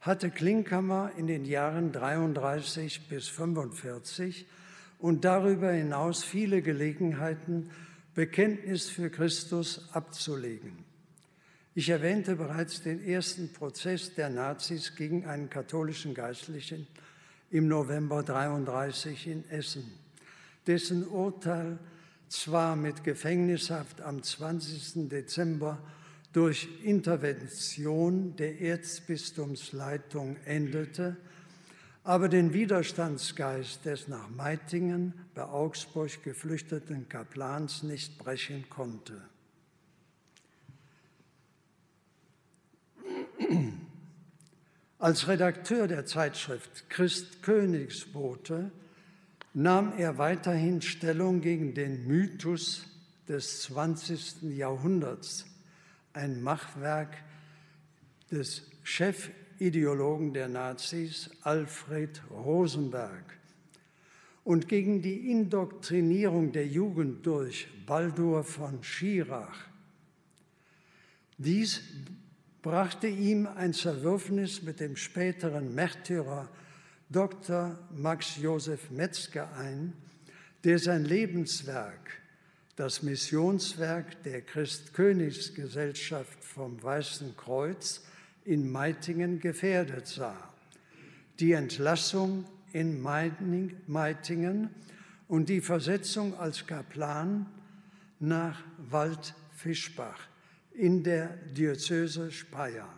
hatte Klinkhammer in den Jahren 33 bis 45 und darüber hinaus viele Gelegenheiten, Bekenntnis für Christus abzulegen. Ich erwähnte bereits den ersten Prozess der Nazis gegen einen katholischen Geistlichen im November 33 in Essen, dessen Urteil zwar mit Gefängnishaft am 20. Dezember durch Intervention der Erzbistumsleitung endete, aber den Widerstandsgeist des nach Meitingen bei Augsburg geflüchteten Kaplans nicht brechen konnte. Als Redakteur der Zeitschrift Christ Königsbote nahm er weiterhin Stellung gegen den Mythos des 20. Jahrhunderts, ein Machwerk des Chefideologen der Nazis Alfred Rosenberg und gegen die Indoktrinierung der Jugend durch Baldur von Schirach. Dies brachte ihm ein Zerwürfnis mit dem späteren Märtyrer Dr. Max Josef Metzger ein, der sein Lebenswerk, das Missionswerk der Christkönigsgesellschaft vom Weißen Kreuz in Meitingen gefährdet sah. Die Entlassung in Meitingen und die Versetzung als Kaplan nach Waldfischbach in der Diözese Speyer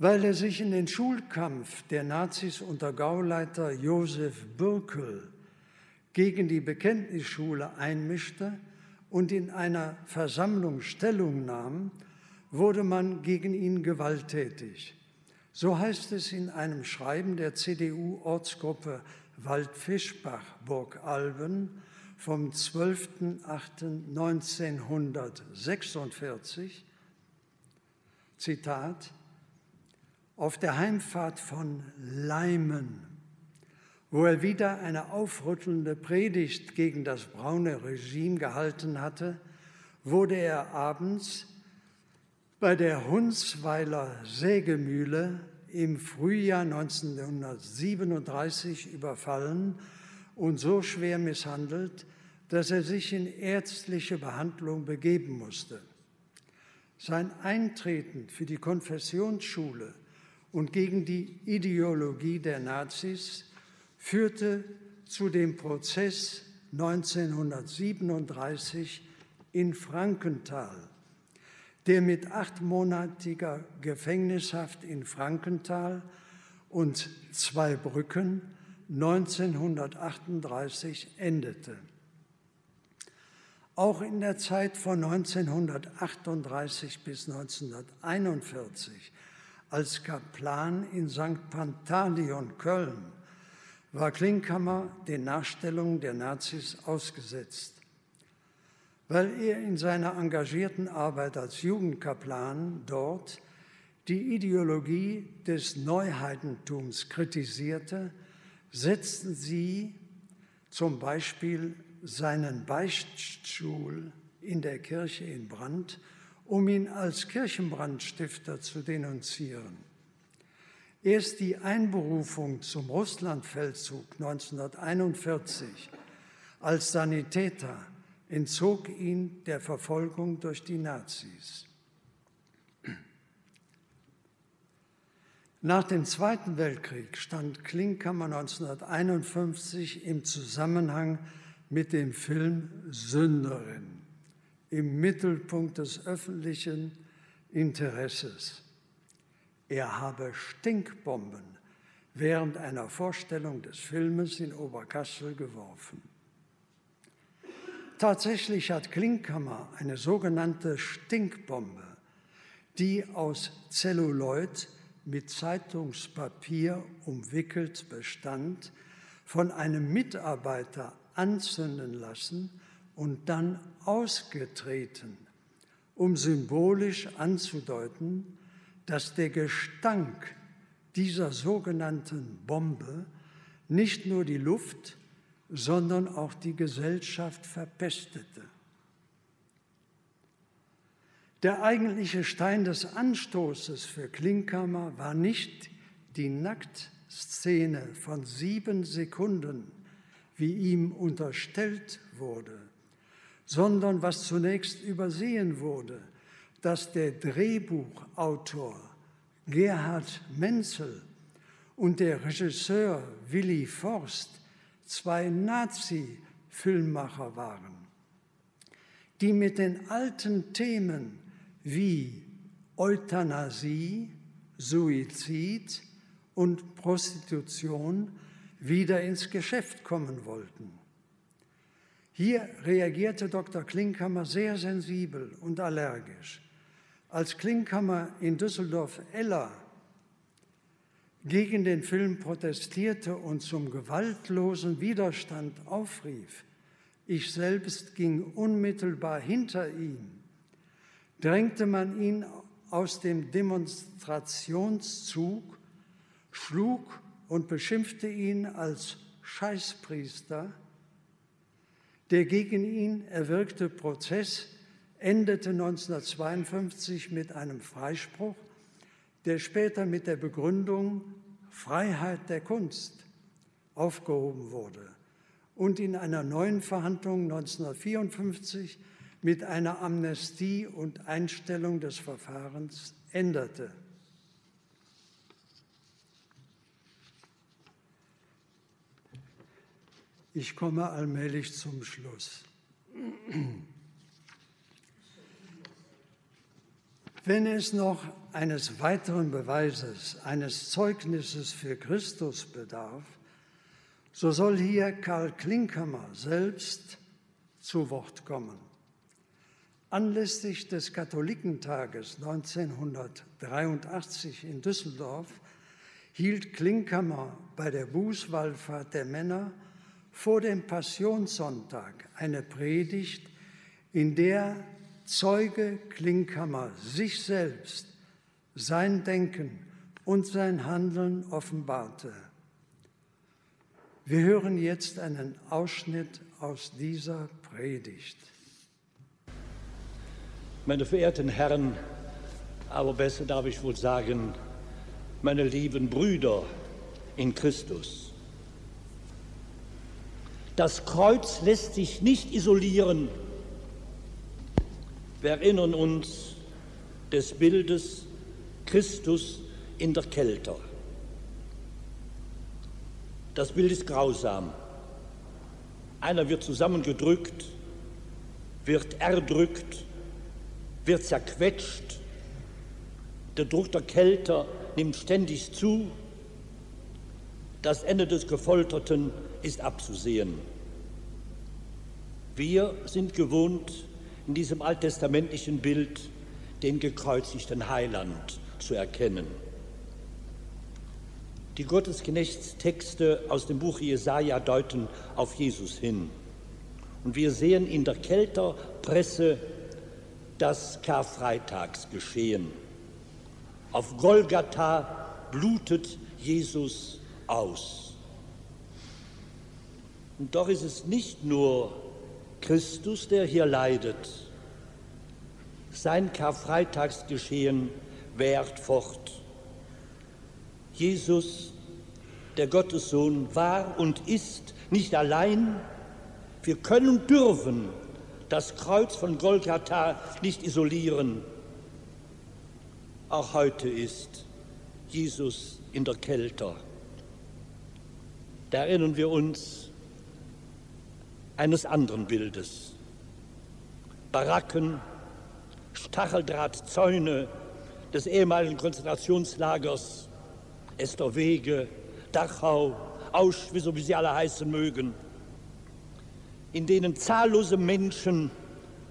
weil er sich in den Schulkampf der Nazis unter Gauleiter Josef Bürkel gegen die Bekenntnisschule einmischte und in einer Versammlung Stellung nahm, wurde man gegen ihn gewalttätig. So heißt es in einem Schreiben der CDU-Ortsgruppe Waldfischbach-Burgalben vom 12.08.1946, Zitat, auf der Heimfahrt von Leimen, wo er wieder eine aufrüttelnde Predigt gegen das braune Regime gehalten hatte, wurde er abends bei der Hunsweiler Sägemühle im Frühjahr 1937 überfallen und so schwer misshandelt, dass er sich in ärztliche Behandlung begeben musste. Sein Eintreten für die Konfessionsschule und gegen die Ideologie der Nazis führte zu dem Prozess 1937 in Frankenthal, der mit achtmonatiger Gefängnishaft in Frankenthal und zwei Brücken 1938 endete. Auch in der Zeit von 1938 bis 1941 als Kaplan in St. Pantaleon, Köln, war Klinkhammer den Nachstellungen der Nazis ausgesetzt. Weil er in seiner engagierten Arbeit als Jugendkaplan dort die Ideologie des Neuheidentums kritisierte, setzten sie zum Beispiel seinen Beichtstuhl in der Kirche in Brand um ihn als Kirchenbrandstifter zu denunzieren. Erst die Einberufung zum Russlandfeldzug 1941 als Sanitäter entzog ihn der Verfolgung durch die Nazis. Nach dem Zweiten Weltkrieg stand Klinkhammer 1951 im Zusammenhang mit dem Film Sünderin im Mittelpunkt des öffentlichen Interesses. Er habe Stinkbomben während einer Vorstellung des Filmes in Oberkassel geworfen. Tatsächlich hat Klinkhammer eine sogenannte Stinkbombe, die aus Zelluloid mit Zeitungspapier umwickelt bestand, von einem Mitarbeiter anzünden lassen und dann ausgetreten, um symbolisch anzudeuten, dass der Gestank dieser sogenannten Bombe nicht nur die Luft, sondern auch die Gesellschaft verpestete. Der eigentliche Stein des Anstoßes für Klinkhammer war nicht die Nacktszene von sieben Sekunden, wie ihm unterstellt wurde, sondern was zunächst übersehen wurde, dass der Drehbuchautor Gerhard Menzel und der Regisseur Willy Forst zwei Nazi-Filmmacher waren, die mit den alten Themen wie Euthanasie, Suizid und Prostitution wieder ins Geschäft kommen wollten. Hier reagierte Dr. Klinkhammer sehr sensibel und allergisch. Als Klinkhammer in Düsseldorf-Eller gegen den Film protestierte und zum gewaltlosen Widerstand aufrief, ich selbst ging unmittelbar hinter ihm, drängte man ihn aus dem Demonstrationszug, schlug und beschimpfte ihn als Scheißpriester. Der gegen ihn erwirkte Prozess endete 1952 mit einem Freispruch, der später mit der Begründung Freiheit der Kunst aufgehoben wurde und in einer neuen Verhandlung 1954 mit einer Amnestie und Einstellung des Verfahrens änderte. Ich komme allmählich zum Schluss. Wenn es noch eines weiteren Beweises, eines Zeugnisses für Christus bedarf, so soll hier Karl Klinkhammer selbst zu Wort kommen. Anlässlich des Katholikentages 1983 in Düsseldorf hielt Klinkhammer bei der Bußwallfahrt der Männer vor dem Passionssonntag eine Predigt, in der Zeuge Klinkhammer sich selbst, sein Denken und sein Handeln offenbarte. Wir hören jetzt einen Ausschnitt aus dieser Predigt. Meine verehrten Herren, aber besser darf ich wohl sagen, meine lieben Brüder in Christus. Das Kreuz lässt sich nicht isolieren wir erinnern uns des Bildes Christus in der Kälte. Das Bild ist grausam. Einer wird zusammengedrückt, wird erdrückt, wird zerquetscht. Der Druck der Kälte nimmt ständig zu. Das Ende des Gefolterten ist abzusehen. Wir sind gewohnt, in diesem alttestamentlichen Bild den gekreuzigten Heiland zu erkennen. Die Gottesknechtstexte aus dem Buch Jesaja deuten auf Jesus hin. Und wir sehen in der Kelterpresse das Karfreitagsgeschehen. Auf Golgatha blutet Jesus aus. Und doch ist es nicht nur Christus, der hier leidet. Sein Karfreitagsgeschehen währt fort. Jesus, der Gottessohn, war und ist nicht allein. Wir können dürfen das Kreuz von Golgatha nicht isolieren. Auch heute ist Jesus in der Kälte. Da erinnern wir uns eines anderen Bildes. Baracken, Stacheldrahtzäune des ehemaligen Konzentrationslagers Esterwege, Dachau, Auschwitz, wie sie alle heißen mögen, in denen zahllose Menschen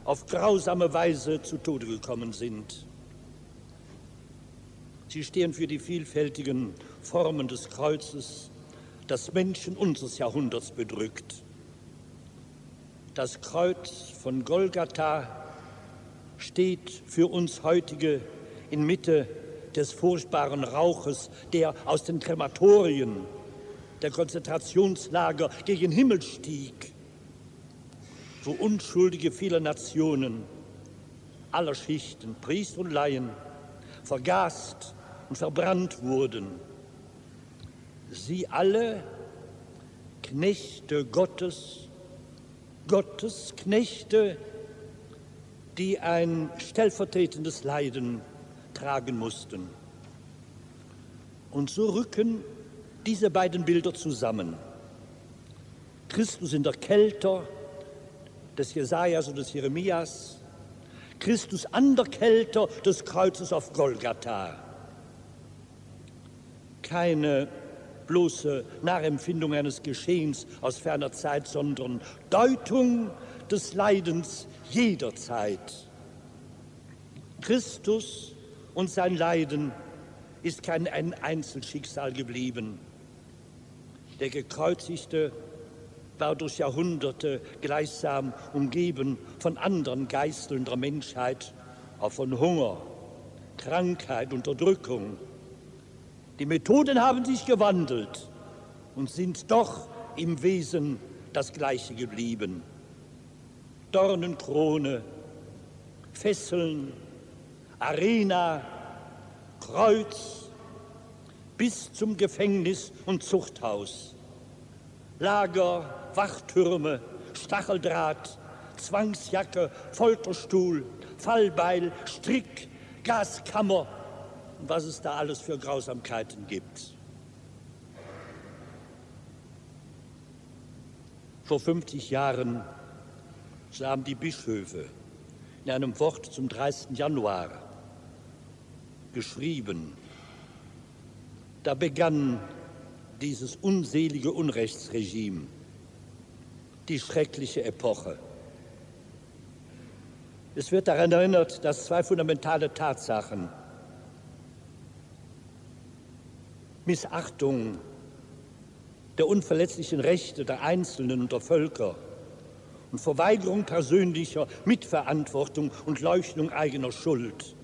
auf grausame Weise zu Tode gekommen sind. Sie stehen für die vielfältigen Formen des Kreuzes, das Menschen unseres Jahrhunderts bedrückt. Das Kreuz von Golgatha steht für uns heutige inmitten des furchtbaren Rauches, der aus den Krematorien der Konzentrationslager gegen Himmel stieg, wo Unschuldige vieler Nationen, aller Schichten, Priester und Laien, vergast und verbrannt wurden. Sie alle, Knechte Gottes, Gottes Knechte, die ein stellvertretendes Leiden tragen mussten. Und so rücken diese beiden Bilder zusammen. Christus in der Kälte des Jesajas und des Jeremias, Christus an der Kälte des Kreuzes auf Golgatha. Keine bloße Nachempfindung eines Geschehens aus ferner Zeit, sondern Deutung des Leidens jeder Zeit. Christus und sein Leiden ist kein Einzelschicksal geblieben. Der Gekreuzigte war durch Jahrhunderte gleichsam umgeben von anderen Geisteln der Menschheit, auch von Hunger, Krankheit, Unterdrückung. Die Methoden haben sich gewandelt und sind doch im Wesen das gleiche geblieben. Dornenkrone, Fesseln, Arena, Kreuz bis zum Gefängnis und Zuchthaus. Lager, Wachtürme, Stacheldraht, Zwangsjacke, Folterstuhl, Fallbeil, Strick, Gaskammer was es da alles für Grausamkeiten gibt. Vor 50 Jahren haben die Bischöfe in einem Wort zum 30. Januar geschrieben. Da begann dieses unselige Unrechtsregime, die schreckliche Epoche. Es wird daran erinnert, dass zwei fundamentale Tatsachen, Missachtung der unverletzlichen Rechte der Einzelnen und der Völker und Verweigerung persönlicher Mitverantwortung und Leuchtung eigener Schuld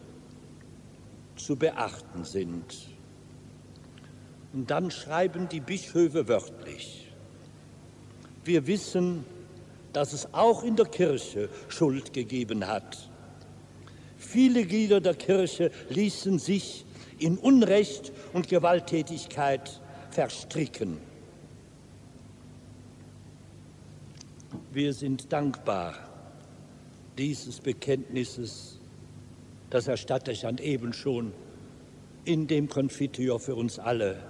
zu beachten sind. Und dann schreiben die Bischöfe wörtlich, wir wissen, dass es auch in der Kirche Schuld gegeben hat. Viele Glieder der Kirche ließen sich in Unrecht und Gewalttätigkeit verstricken. Wir sind dankbar dieses Bekenntnisses das Herr Stadtdechant eben schon in dem Konfitior für uns alle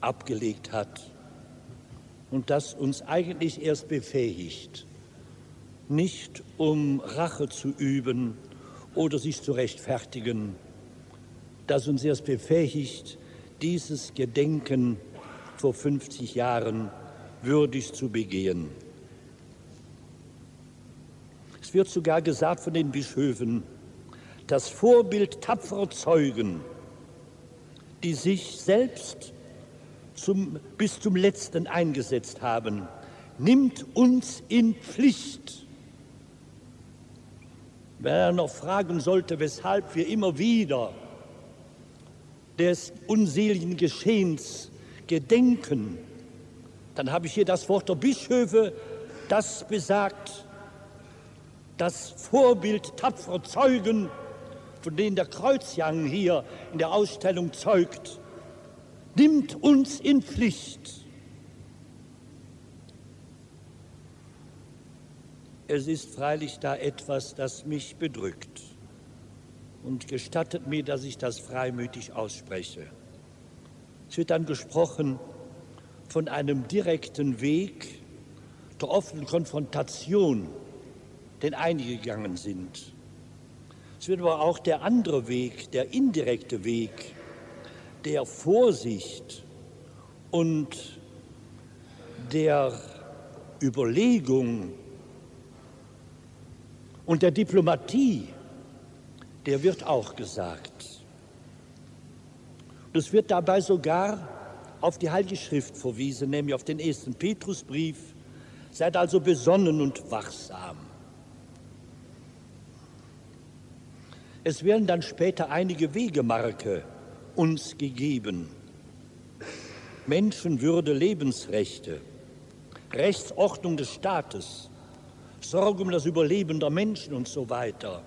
abgelegt hat und das uns eigentlich erst befähigt, nicht um Rache zu üben oder sich zu rechtfertigen, das uns erst befähigt, dieses Gedenken vor 50 Jahren würdig zu begehen. Es wird sogar gesagt von den Bischöfen, das Vorbild tapferer Zeugen, die sich selbst zum, bis zum Letzten eingesetzt haben, nimmt uns in Pflicht. Wenn er noch fragen sollte, weshalb wir immer wieder des unseligen Geschehens gedenken, dann habe ich hier das Wort der Bischöfe, das besagt, das Vorbild tapferer Zeugen von denen der Kreuzjang hier in der Ausstellung zeugt, nimmt uns in Pflicht. Es ist freilich da etwas, das mich bedrückt und gestattet mir, dass ich das freimütig ausspreche. Es wird dann gesprochen von einem direkten Weg der offenen Konfrontation, den einige gegangen sind. Es wird aber auch der andere Weg, der indirekte Weg, der Vorsicht und der Überlegung und der Diplomatie, der wird auch gesagt. Und es wird dabei sogar auf die Heilige Schrift verwiesen, nämlich auf den ersten Petrusbrief. Seid also besonnen und wachsam. Es werden dann später einige Wegemarke uns gegeben. Menschenwürde, Lebensrechte, Rechtsordnung des Staates, Sorge um das Überleben der Menschen und so weiter.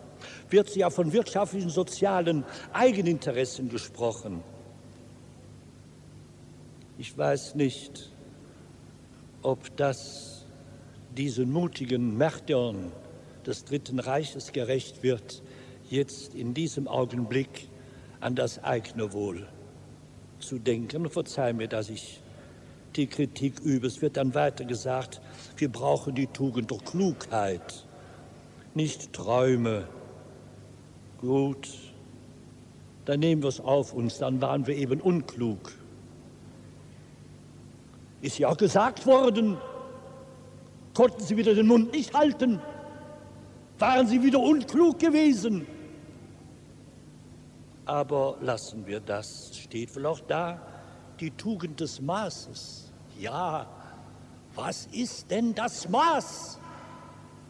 Wird ja von wirtschaftlichen, sozialen Eigeninteressen gesprochen. Ich weiß nicht, ob das diesen mutigen Märtyrern des Dritten Reiches gerecht wird, jetzt in diesem Augenblick an das eigene Wohl zu denken. Verzeih mir, dass ich die Kritik übe. Es wird dann weiter gesagt, wir brauchen die Tugend der Klugheit, nicht Träume. Gut, dann nehmen wir es auf uns, dann waren wir eben unklug. Ist ja auch gesagt worden, konnten sie wieder den Mund nicht halten, waren sie wieder unklug gewesen? Aber lassen wir das. Steht wohl auch da. Die Tugend des Maßes. Ja, was ist denn das Maß,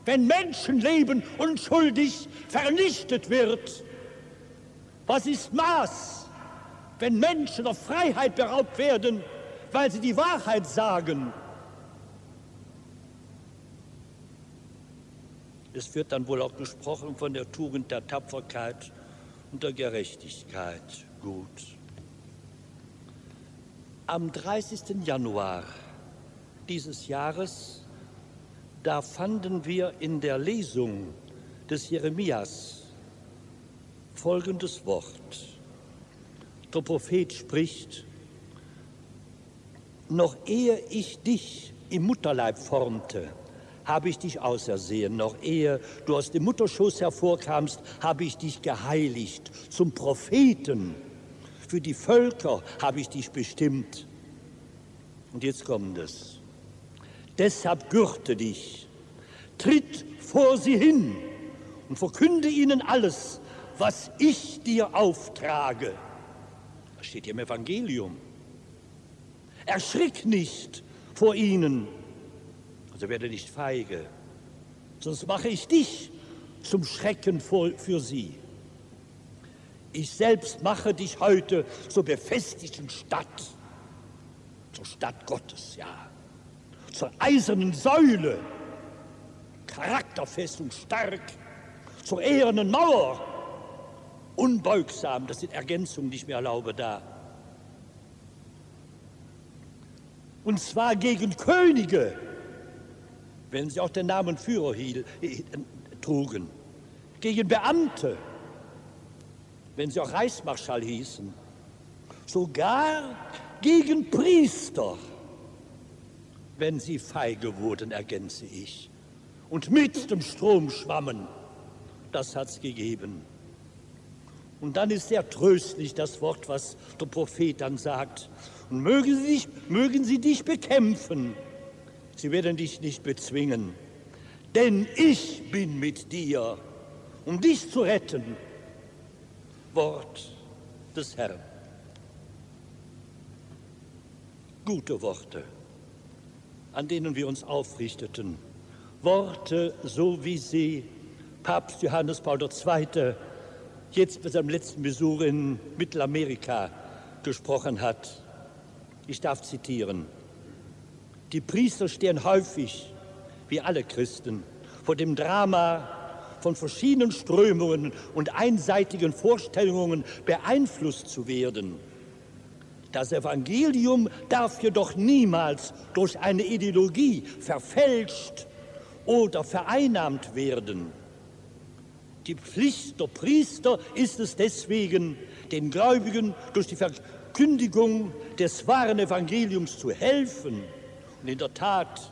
wenn Menschenleben unschuldig vernichtet wird? Was ist Maß, wenn Menschen der Freiheit beraubt werden, weil sie die Wahrheit sagen? Es wird dann wohl auch gesprochen von der Tugend der Tapferkeit und der Gerechtigkeit gut. Am 30. Januar dieses Jahres, da fanden wir in der Lesung des Jeremias folgendes Wort. Der Prophet spricht, noch ehe ich dich im Mutterleib formte, habe ich dich ausersehen. Noch ehe du aus dem Mutterschoß hervorkamst, habe ich dich geheiligt zum Propheten. Für die Völker habe ich dich bestimmt. Und jetzt kommt es. Deshalb gürte dich, tritt vor sie hin und verkünde ihnen alles, was ich dir auftrage. Das steht hier im Evangelium. Erschrick nicht vor ihnen, also werde nicht feige, sonst mache ich dich zum Schrecken für sie. Ich selbst mache dich heute zur befestigten Stadt, zur Stadt Gottes, ja, zur eisernen Säule, charakterfest und stark, zur ehernen Mauer, unbeugsam, das sind Ergänzungen, die ich mir erlaube da. Und zwar gegen Könige, wenn sie auch den Namen Führer hiel, äh, trugen, gegen Beamte, wenn sie auch Reichsmarschall hießen, sogar gegen Priester, wenn sie feige wurden, ergänze ich, und mit dem Strom schwammen. Das hat's gegeben. Und dann ist sehr tröstlich das Wort, was der Prophet dann sagt. Und mögen sie dich, mögen sie dich bekämpfen sie werden dich nicht bezwingen, denn ich bin mit dir, um dich zu retten. Wort des Herrn. Gute Worte, an denen wir uns aufrichteten. Worte, so wie sie Papst Johannes Paul II. jetzt bei seinem letzten Besuch in Mittelamerika gesprochen hat. Ich darf zitieren. Die Priester stehen häufig, wie alle Christen, vor dem Drama von verschiedenen Strömungen und einseitigen Vorstellungen beeinflusst zu werden. Das Evangelium darf jedoch niemals durch eine Ideologie verfälscht oder vereinnahmt werden. Die Pflicht der Priester ist es deswegen, den Gläubigen durch die Verkündigung des wahren Evangeliums zu helfen. Und in der Tat,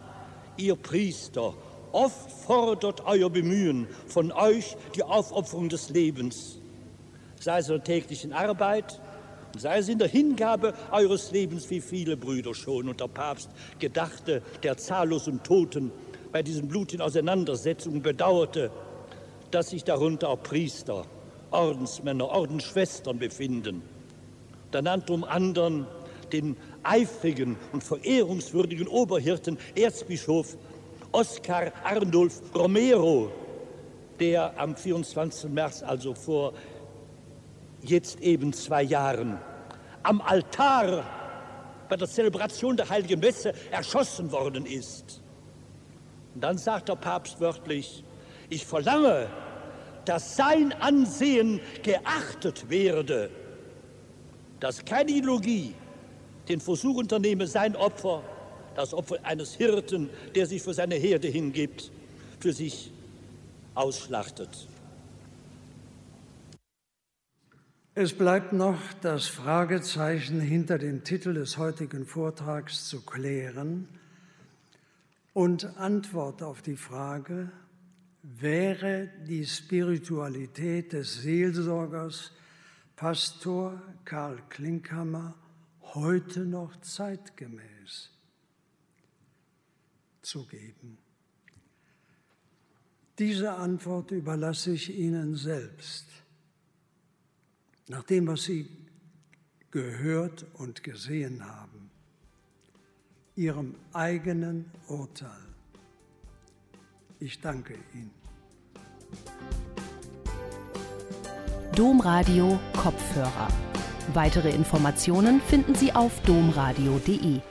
ihr Priester, oft fordert euer Bemühen von euch die Aufopferung des Lebens, sei es in der täglichen Arbeit, sei es in der Hingabe eures Lebens, wie viele Brüder schon. Und der Papst gedachte der zahllosen Toten bei diesen blutigen Auseinandersetzungen, bedauerte, dass sich darunter auch Priester, Ordensmänner, Ordensschwestern befinden. Da nannte um anderen den eifrigen und verehrungswürdigen Oberhirten Erzbischof Oskar Arnulf Romero, der am 24. März, also vor jetzt eben zwei Jahren, am Altar bei der Zelebration der Heiligen Messe erschossen worden ist. Und dann sagt der Papst wörtlich, ich verlange, dass sein Ansehen geachtet werde, dass keine Ideologie den Versuch unternehme, sein Opfer, das Opfer eines Hirten, der sich für seine Herde hingibt, für sich ausschlachtet. Es bleibt noch das Fragezeichen hinter dem Titel des heutigen Vortrags zu klären und Antwort auf die Frage, wäre die Spiritualität des Seelsorgers Pastor Karl Klinkhammer heute noch zeitgemäß zu geben? Diese Antwort überlasse ich Ihnen selbst. Nach dem, was Sie gehört und gesehen haben, Ihrem eigenen Urteil. Ich danke Ihnen. Domradio Kopfhörer. Weitere Informationen finden Sie auf domradio.de.